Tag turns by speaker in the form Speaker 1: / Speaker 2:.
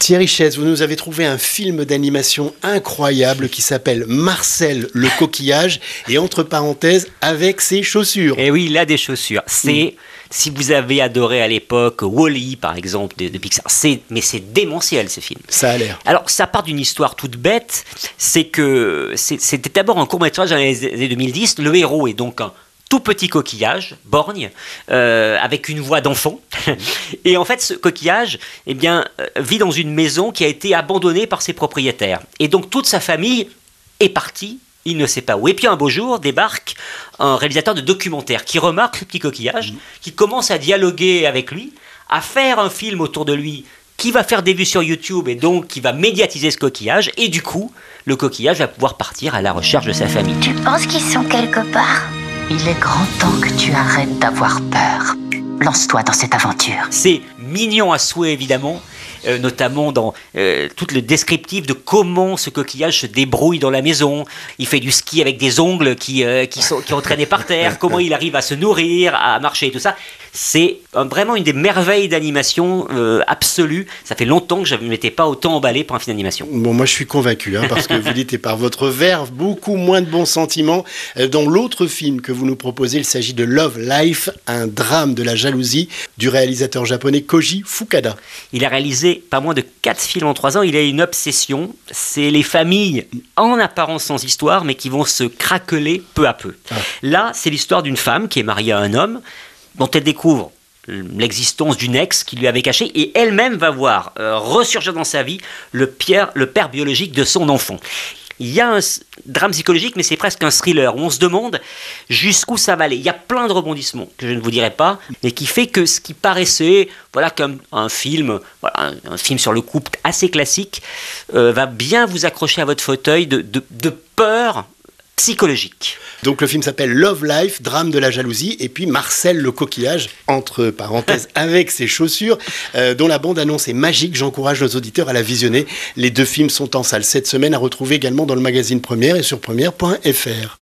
Speaker 1: Thierry Chaise, vous nous avez trouvé un film d'animation incroyable qui s'appelle Marcel le coquillage et entre parenthèses avec ses chaussures.
Speaker 2: Et oui, il a des chaussures. C'est si vous avez adoré à l'époque Wally par exemple de, Pixar, c'est mais c'est démentiel ce film.
Speaker 1: Ça a l'air.
Speaker 2: Alors ça part d'une histoire toute bête, c'est que c'était d'abord un court métrage dans les années 2010. Le héros est donc un tout petit coquillage, borgne, euh, avec une voix d'enfant. et en fait, ce coquillage eh bien, euh, vit dans une maison qui a été abandonnée par ses propriétaires. Et donc toute sa famille est partie, il ne sait pas où. Et puis un beau jour débarque un réalisateur de documentaire qui remarque ce petit coquillage, qui commence à dialoguer avec lui, à faire un film autour de lui qui va faire des vues sur YouTube et donc qui va médiatiser ce coquillage. Et du coup, le coquillage va pouvoir partir à la recherche de sa famille.
Speaker 3: Tu penses qu'ils sont quelque part?
Speaker 4: Il est grand temps que tu arrêtes d'avoir peur. Lance-toi dans cette aventure.
Speaker 2: C'est mignon à souhait, évidemment. Euh, notamment dans euh, tout le descriptif de comment ce coquillage se débrouille dans la maison. Il fait du ski avec des ongles qui, euh, qui, sont, qui traînés par terre, comment il arrive à se nourrir, à marcher et tout ça. C'est vraiment une des merveilles d'animation absolue. Ça fait longtemps que je ne m'étais pas autant emballé pour un film d'animation.
Speaker 1: Bon, moi je suis convaincu, hein, parce que vous dites, et par votre verve, beaucoup moins de bons sentiments. Dans l'autre film que vous nous proposez, il s'agit de Love Life, un drame de la jalousie du réalisateur japonais Koji Fukada.
Speaker 2: Il a réalisé pas moins de 4 films en 3 ans. Il a une obsession. C'est les familles en apparence sans histoire, mais qui vont se craqueler peu à peu. Ah. Là, c'est l'histoire d'une femme qui est mariée à un homme dont elle découvre l'existence d'une ex qui lui avait caché et elle-même va voir euh, ressurgir dans sa vie le, le père biologique de son enfant il y a un drame psychologique, mais c'est presque un thriller où on se demande jusqu'où ça va aller. Il y a plein de rebondissements que je ne vous dirai pas, mais qui fait que ce qui paraissait, voilà, comme un film, un, film sur le couple assez classique, euh, va bien vous accrocher à votre fauteuil de, de peur psychologique.
Speaker 1: Donc le film s'appelle Love Life, drame de la jalousie, et puis Marcel le coquillage, entre parenthèses, avec ses chaussures, euh, dont la bande-annonce est magique. J'encourage nos auditeurs à la visionner. Les deux films sont en salle cette semaine, à retrouver également dans le magazine Première et sur première.fr.